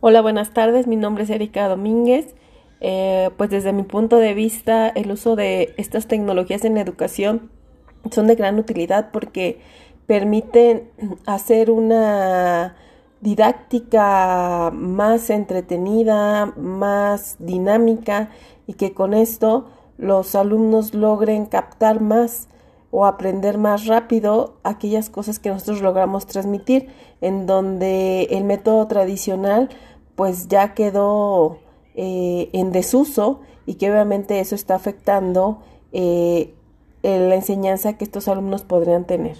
Hola, buenas tardes. Mi nombre es Erika Domínguez. Eh, pues desde mi punto de vista, el uso de estas tecnologías en educación son de gran utilidad porque permiten hacer una didáctica más entretenida, más dinámica y que con esto los alumnos logren captar más o aprender más rápido aquellas cosas que nosotros logramos transmitir, en donde el método tradicional pues ya quedó eh, en desuso y que obviamente eso está afectando eh, la enseñanza que estos alumnos podrían tener.